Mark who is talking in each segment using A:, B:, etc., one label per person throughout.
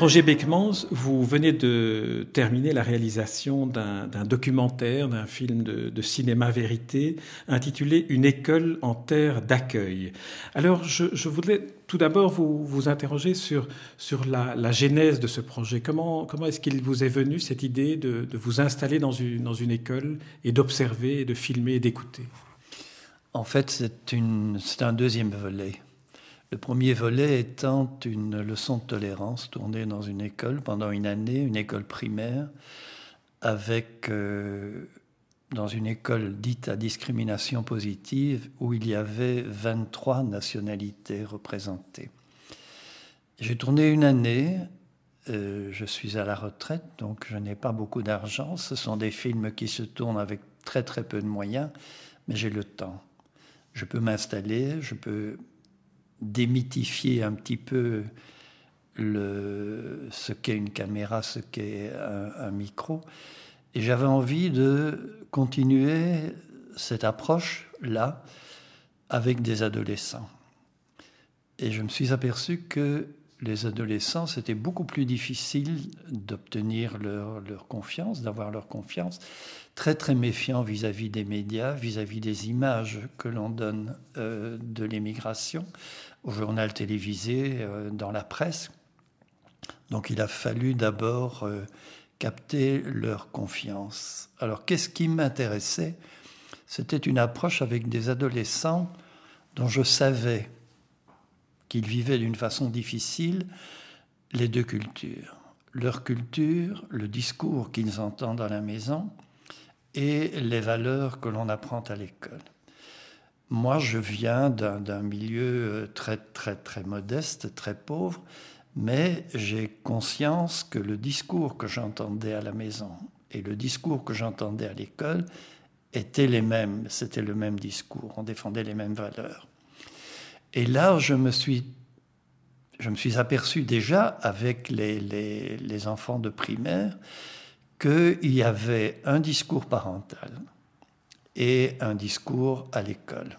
A: Roger Beckmans, vous venez de terminer la réalisation d'un documentaire, d'un film de, cinéma vérité intitulé Une école en terre d'accueil. Alors, je, voudrais tout d'abord vous, interroger sur, la, genèse de ce projet. Comment, est-ce qu'il vous est venu cette idée de, vous installer dans une école et d'observer, de filmer et d'écouter?
B: En fait, c'est un deuxième volet. Le premier volet étant une leçon de tolérance tournée dans une école pendant une année, une école primaire, avec euh, dans une école dite à discrimination positive où il y avait 23 nationalités représentées. J'ai tourné une année, euh, je suis à la retraite, donc je n'ai pas beaucoup d'argent. Ce sont des films qui se tournent avec très très peu de moyens, mais j'ai le temps. Je peux m'installer, je peux démythifier un petit peu le, ce qu'est une caméra, ce qu'est un, micro. Et j'avais envie de continuer cette approche-là avec des adolescents. Et je me suis aperçu que les adolescents, c'était beaucoup plus difficile d'obtenir leur, confiance, d'avoir leur confiance, très très méfiants vis-à-vis des médias, vis-à-vis des images que l'on donne euh, de l'émigration, au journal télévisé, euh, dans la presse. Donc il a fallu d'abord euh, capter leur confiance. Alors qu'est-ce qui m'intéressait? C'était une approche avec des adolescents dont je savais qu'ils vivaient d'une façon difficile les deux cultures. Leur culture, le discours qu'ils entendent à la maison et les valeurs que l'on apprend à l'école. Moi, je viens d'un milieu euh, très, très, très modeste, très pauvre, mais j'ai conscience que le discours que j'entendais à la maison et le discours que j'entendais à l'école étaient les mêmes. C'était le même discours. On défendait les mêmes valeurs. Et là, je me suis, je me suis aperçu déjà avec les, les, enfants de primaire qu'il y avait un discours parental et un discours à l'école.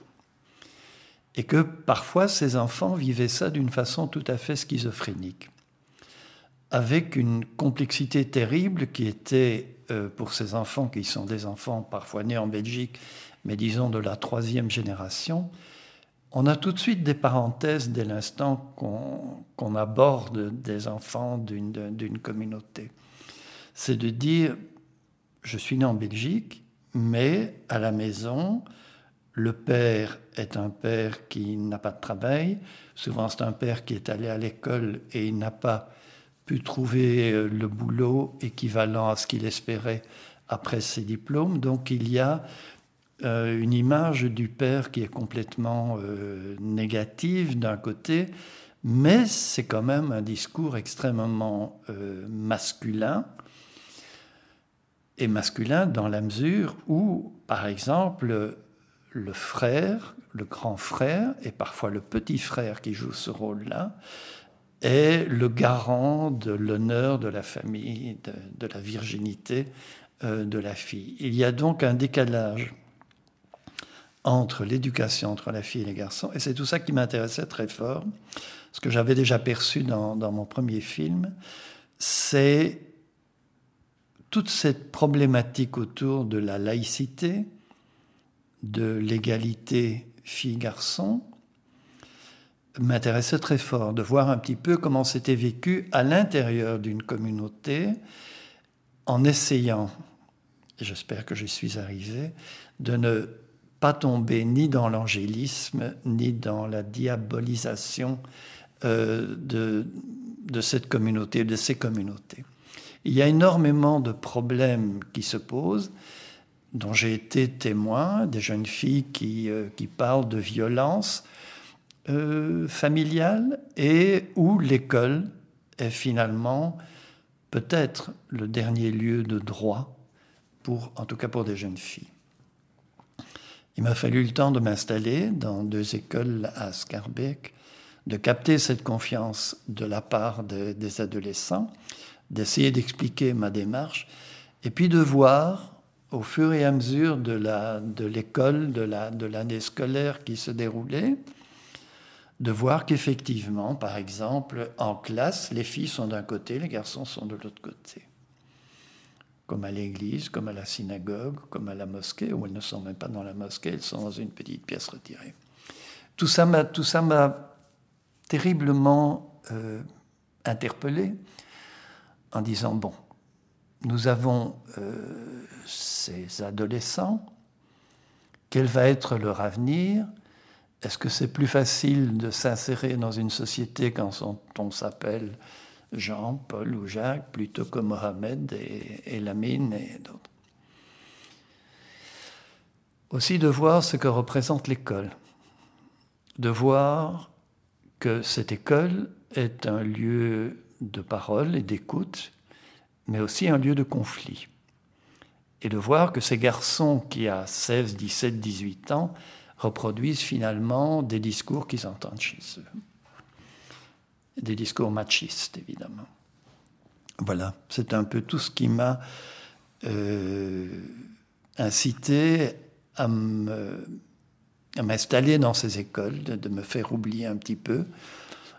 B: Et que parfois ces enfants vivaient ça d'une façon tout à fait schizophrénique, avec une complexité terrible qui était euh, pour ces enfants qui sont des enfants parfois nés en Belgique, mais disons de la troisième génération, on a tout de suite des parenthèses dès l'instant qu'on aborde des enfants d'une communauté. C'est de dire, je suis né en Belgique, mais à la maison, le père est un père qui n'a pas de travail. Souvent, c'est un père qui est allé à l'école et il n'a pas pu trouver euh, le boulot équivalent à ce qu'il espérait après ses diplômes. Donc, il y a euh, une image du père qui est complètement euh, négative d'un côté, mais c'est quand même un discours extrêmement masculin et masculin dans la mesure où, par exemple, le frère, le grand frère, et parfois le petit frère qui joue ce rôle-là, est le garant de l'honneur de la famille, de, la virginité euh, de la fille. Il y a donc un décalage entre l'éducation entre la fille et les garçons, et c'est tout ça qui m'intéressait très fort. Ce que j'avais déjà perçu dans mon premier film, c'est toute cette problématique autour de la laïcité, de l'égalité fille-garçon m'intéressait très fort, de voir un petit peu comment c'était vécu à l'intérieur d'une communauté en essayant, et j'espère que j'y suis arrivé, de ne pas tomber ni dans l'angélisme, ni dans la diabolisation euh, de, de cette communauté, de ces communautés. Il y a énormément de problèmes qui se posent dont j'ai été témoin, des jeunes filles qui, euh, qui parlent de violence euh, familiale et où l'école est finalement peut-être le dernier lieu de droit, pour, en tout cas pour des jeunes filles. Il m'a fallu le temps de m'installer dans deux écoles à Scarbeck, de capter cette confiance de la part des adolescents, d'essayer d'expliquer ma démarche, et puis de voir au fur et à mesure de l'école, de l'année scolaire qui se déroulait, de voir qu'effectivement, par exemple, en classe, les filles sont d'un côté, les garçons sont de l'autre côté. Comme à l'église, comme à la synagogue, comme à la mosquée, où elles ne sont même pas dans la mosquée, elles sont dans une petite pièce retirée. Tout ça m'a, tout ça m'a terriblement euh, interpellé en disant, bon, nous avons euh, ces adolescents, quel va être leur avenir? Est-ce que c'est plus facile de s'insérer dans une société quand on, s'appelle Jean, Paul ou Jacques, plutôt que Mohamed et, Lamine et d'autres Aussi de voir ce que représente l'école, de voir que cette école est un lieu de parole et d'écoute, mais aussi un lieu de conflit. Et de voir que ces garçons qui, à 16, 17, 18 ans, reproduisent finalement des discours qu'ils entendent chez eux. Des discours machistes, évidemment. Voilà, c'est un peu tout ce qui m'a euh, incité à m'installer dans ces écoles, de, me faire oublier un petit peu,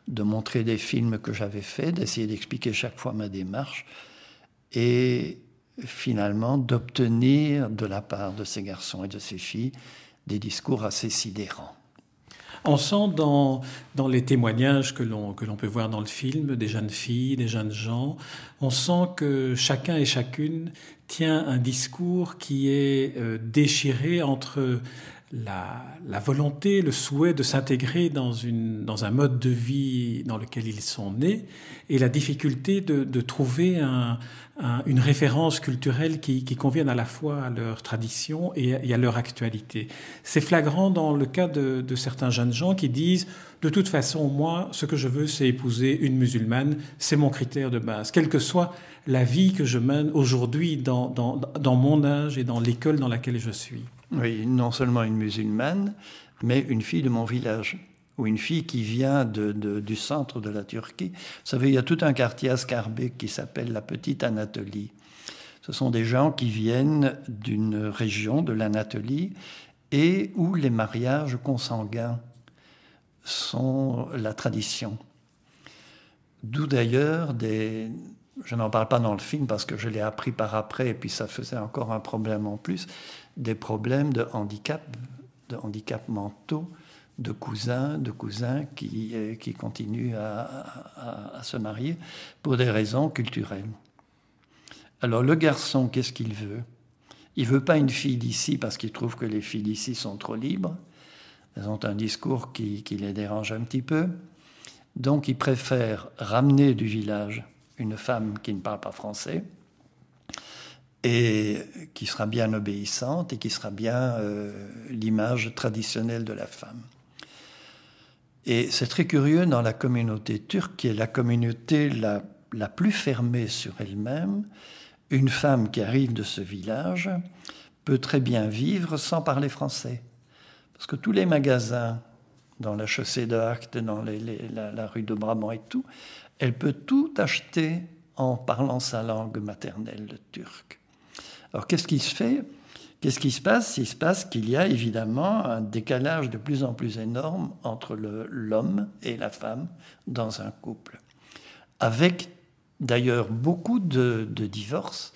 B: de montrer des films que j'avais faits, d'essayer d'expliquer chaque fois ma démarche, et finalement d'obtenir de la part de ces garçons et de ces filles des discours assez sidérants.
A: On sent dans, les témoignages que l'on, peut voir dans le film, des jeunes filles, des jeunes gens, on sent que chacun et chacune tient un discours qui est euh, déchiré entre la, volonté, le souhait de s'intégrer dans, un mode de vie dans lequel ils sont nés et la difficulté de trouver un, une référence culturelle qui, convienne à la fois à leur tradition et, à leur actualité. C'est flagrant dans le cas de, de, certains jeunes gens qui disent de toute façon, moi, ce que je veux, c'est épouser une musulmane, c'est mon critère de base, quelle que soit la vie que je mène aujourd'hui dans, dans, dans mon âge et dans l'école dans laquelle je suis.
B: Oui, non seulement une musulmane, mais une fille de mon village ou une fille qui vient du centre de la Turquie. Vous savez, il y a tout un quartier à qui s'appelle la Petite Anatolie. Ce sont des gens qui viennent d'une région de l'Anatolie et où les mariages consanguins sont la tradition. D'où d'ailleurs des... Je n'en parle pas dans le film parce que je l'ai appris par après et puis ça faisait encore un problème en plus, des problèmes de handicap, de handicap mentaux de cousins, de cousins qui, euh, qui continuent à, se marier pour des raisons culturelles. Alors le garçon, qu'est-ce qu'il veut? Il veut pas une fille d'ici parce qu'il trouve que les filles d'ici sont trop libres. Elles ont un discours qui, qui les dérange un petit peu. Donc il préfère ramener du village une femme qui ne parle pas français et qui sera bien obéissante et qui sera bien euh, l'image traditionnelle de la femme. Et c'est très curieux dans la communauté turque, qui est la communauté la, la plus fermée sur elle-même, une femme qui arrive de ce village peut très bien vivre sans parler français. Parce que tous les magasins, dans la chaussée de Acte, dans la, rue de Brabant et tout, elle peut tout acheter en parlant sa langue maternelle, le turc. Alors qu'est-ce qui se fait? Qu'est-ce qui se passe? Il se passe qu'il y a évidemment un décalage de plus en plus énorme entre l'homme et la femme dans un couple. Avec d'ailleurs beaucoup de, divorces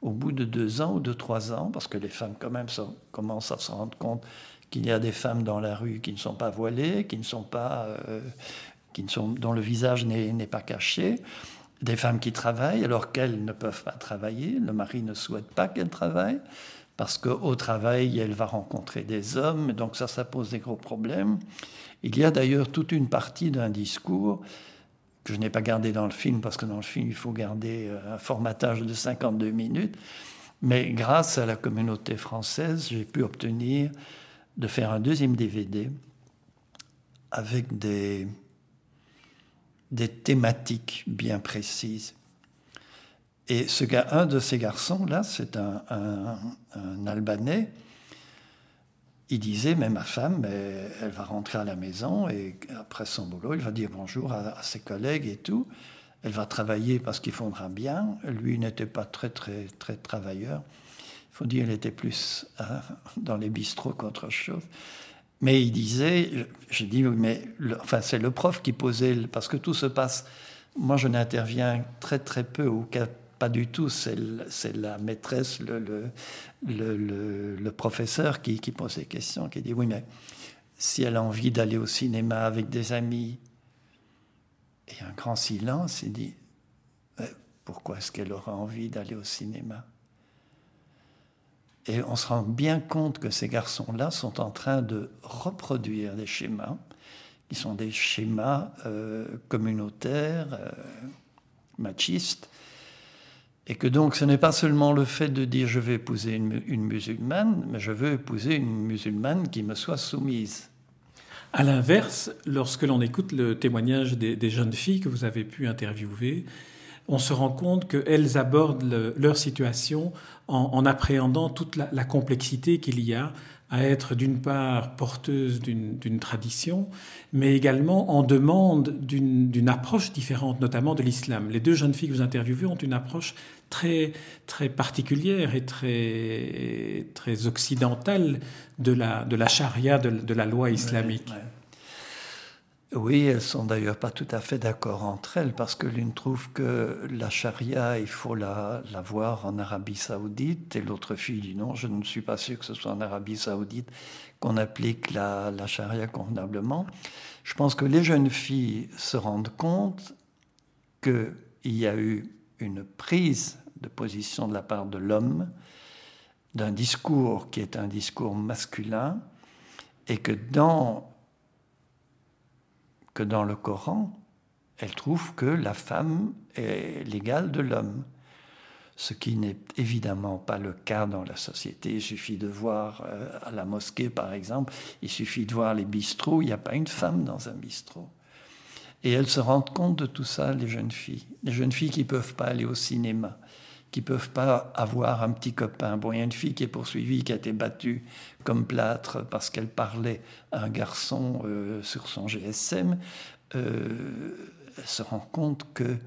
B: au bout de deux ans ou de trois ans, parce que les femmes quand même commencent à se rendre compte qu'il y a des femmes dans la rue qui ne sont pas voilées, qui ne sont pas, euh, qui ne sont, dont le visage n'est pas caché, des femmes qui travaillent alors qu'elles ne peuvent pas travailler, le mari ne souhaite pas qu'elles travaillent parce qu'au travail, elle va rencontrer des hommes, donc ça, ça pose des gros problèmes. Il y a d'ailleurs toute une partie d'un discours que je n'ai pas gardé dans le film, parce que dans le film, il faut garder euh, un formatage de 52 minutes. Mais grâce à la communauté française, j'ai pu obtenir de faire un deuxième DVD avec des, des thématiques bien précises. Et ce gars, un de ces garçons-là, c'est un, Albanais. Il disait, mais ma femme, elle, va rentrer à la maison et après son boulot, elle va dire bonjour à, ses collègues et tout. Elle va travailler parce qu'il faudra bien. Lui n'était pas très, très, très travailleur. Il faut dire, il était plus hein, dans les bistrots qu'autre chose. Mais il disait, j'ai dit, mais enfin, c'est le prof qui posait, parce que tout se passe. Moi, je n'interviens très très peu, ou pas du tout. C'est la maîtresse, le, professeur qui, pose des questions, qui dit, oui, mais si elle a envie d'aller au cinéma avec des amis, et un grand silence, il dit, pourquoi est-ce qu'elle aura envie d'aller au cinéma? Et on se rend bien compte que ces garçons-là sont en train de reproduire des schémas, qui sont des schémas euh, communautaires, euh, machistes, et que donc ce n'est pas seulement le fait de dire je vais épouser une, musulmane, mais je veux épouser une musulmane qui me soit soumise.
A: À l'inverse, lorsque l'on écoute le témoignage des, jeunes filles que vous avez pu interviewer, on se rend compte qu'elles abordent leur situation en, appréhendant toute la, complexité qu'il y a à être d'une part porteuse d'une tradition, mais également en demande d'une approche différente, notamment de l'islam. Les deux jeunes filles que vous interviewez ont une approche très, très particulière et très, très occidentale de la, de la charia, de, la loi islamique.
B: Oui, elles sont d'ailleurs pas tout à fait d'accord entre elles parce que l'une trouve que la charia, il faut la, voir en Arabie saoudite et l'autre fille dit non, je ne suis pas sûr que ce soit en Arabie saoudite qu'on applique la, la charia convenablement. Je pense que les jeunes filles se rendent compte qu'il y a eu une prise de position de la part de l'homme d'un discours qui est un discours masculin et que dans que dans le Coran, elle trouve que la femme est l'égale de l'homme. Ce qui n'est évidemment pas le cas dans la société. Il suffit de voir euh, à la mosquée, par exemple, il suffit de voir les bistrots, il n'y a pas une femme dans un bistrot. Et elles se rendent compte de tout ça, les jeunes filles. Les jeunes filles qui ne peuvent pas aller au cinéma, qui peuvent pas avoir un petit copain. Bon, il y a une fille qui est poursuivie, qui a été battue comme plâtre parce qu'elle parlait à un garçon euh, sur son GSM. Euh, elle se rend compte qu'il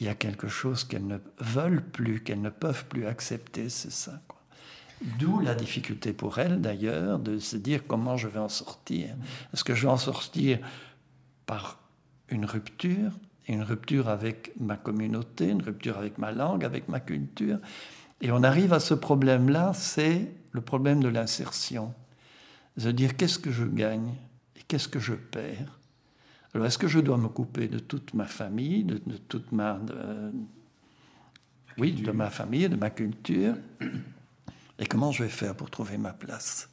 B: y a quelque chose qu'elles ne veulent plus, qu'elles ne peuvent plus accepter, c'est ça. D'où la difficulté pour elles, d'ailleurs, de se dire comment je vais en sortir. Est-ce que je vais en sortir par une rupture une rupture avec ma communauté, une rupture avec ma langue, avec ma culture. Et on arrive à ce problème-là, c'est le problème de l'insertion. cest à dire qu'est-ce que je gagne et qu'est-ce que je perds? Alors est-ce que je dois me couper de toute ma famille, de, toute ma... oui, de ma famille, de ma culture? Et comment je vais faire pour trouver ma place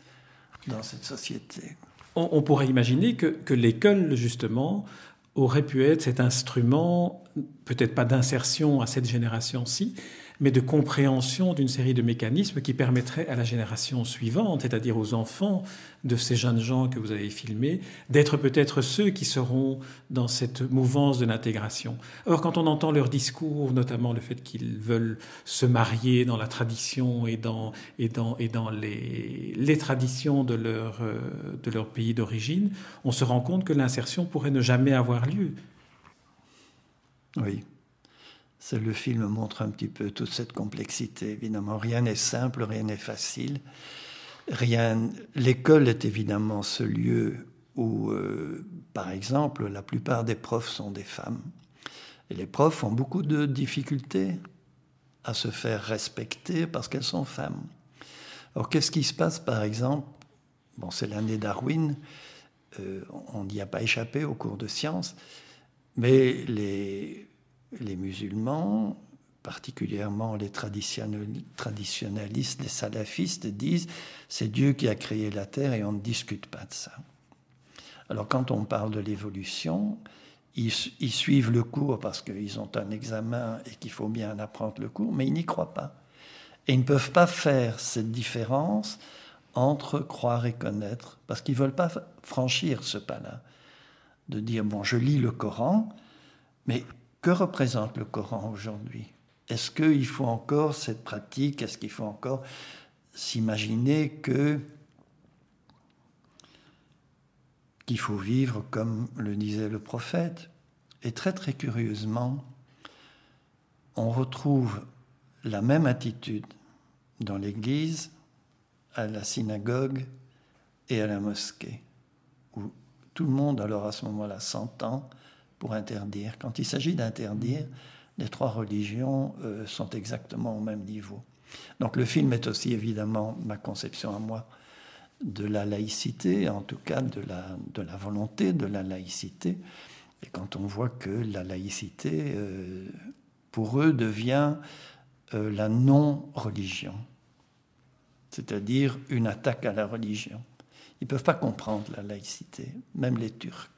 B: dans cette société?
A: On, pourrait imaginer que, que l'école, justement, aurait pu être cet instrument, peut-être pas d'insertion à cette génération-ci, mais de compréhension d'une série de mécanismes qui permettraient à la génération suivante, c'est-à-dire aux enfants de ces jeunes gens que vous avez filmés, d'être peut-être ceux qui seront dans cette mouvance de l'intégration. Or, quand on entend leur discours, notamment le fait qu'ils veulent se marier dans la tradition et dans, et dans, et dans les, les traditions de leur, euh, de leur pays d'origine, on se rend compte que l'insertion pourrait ne jamais avoir lieu.
B: Oui le film montre un petit peu toute cette complexité. Évidemment, rien n'est simple, rien n'est facile. Rien. L'école est évidemment ce lieu où, euh, par exemple, la plupart des profs sont des femmes. Les profs ont beaucoup de difficultés à se faire respecter parce qu'elles sont femmes. Alors, qu'est-ce qui se passe, par exemple? Bon, c'est l'année Darwin. Euh, on n'y a pas échappé au cours de sciences, mais les musulmans, particulièrement les traditionnalistes, les salafistes, disent c'est Dieu qui a créé la terre et on ne discute pas de ça. Alors quand on parle de l'évolution, ils, suivent le cours parce qu'ils ont un examen et qu'il faut bien apprendre le cours, mais ils n'y croient pas. Et ils ne peuvent pas faire cette différence entre croire et connaître, parce qu'ils ne veulent pas franchir ce pas-là. De dire, bon, je lis le Coran, mais que représente le Coran aujourd'hui? Est-ce qu'il faut encore cette pratique? Est-ce qu'il faut encore s'imaginer que qu'il faut vivre comme le disait le prophète? Et très très curieusement, on retrouve la même attitude dans l'église, à la synagogue et à la mosquée, tout le monde alors à ce moment-là s'entend pour interdire. Quand il s'agit d'interdire, les trois religions euh, sont exactement au même niveau. Donc le film est aussi évidemment ma conception à moi de la laïcité, en tout cas de la, volonté de la laïcité. Et quand on voit que la laïcité, euh, pour eux, devient euh, la non-religion, c'est-à-dire une attaque à la religion. Ils ne peuvent pas comprendre la laïcité, même les Turcs.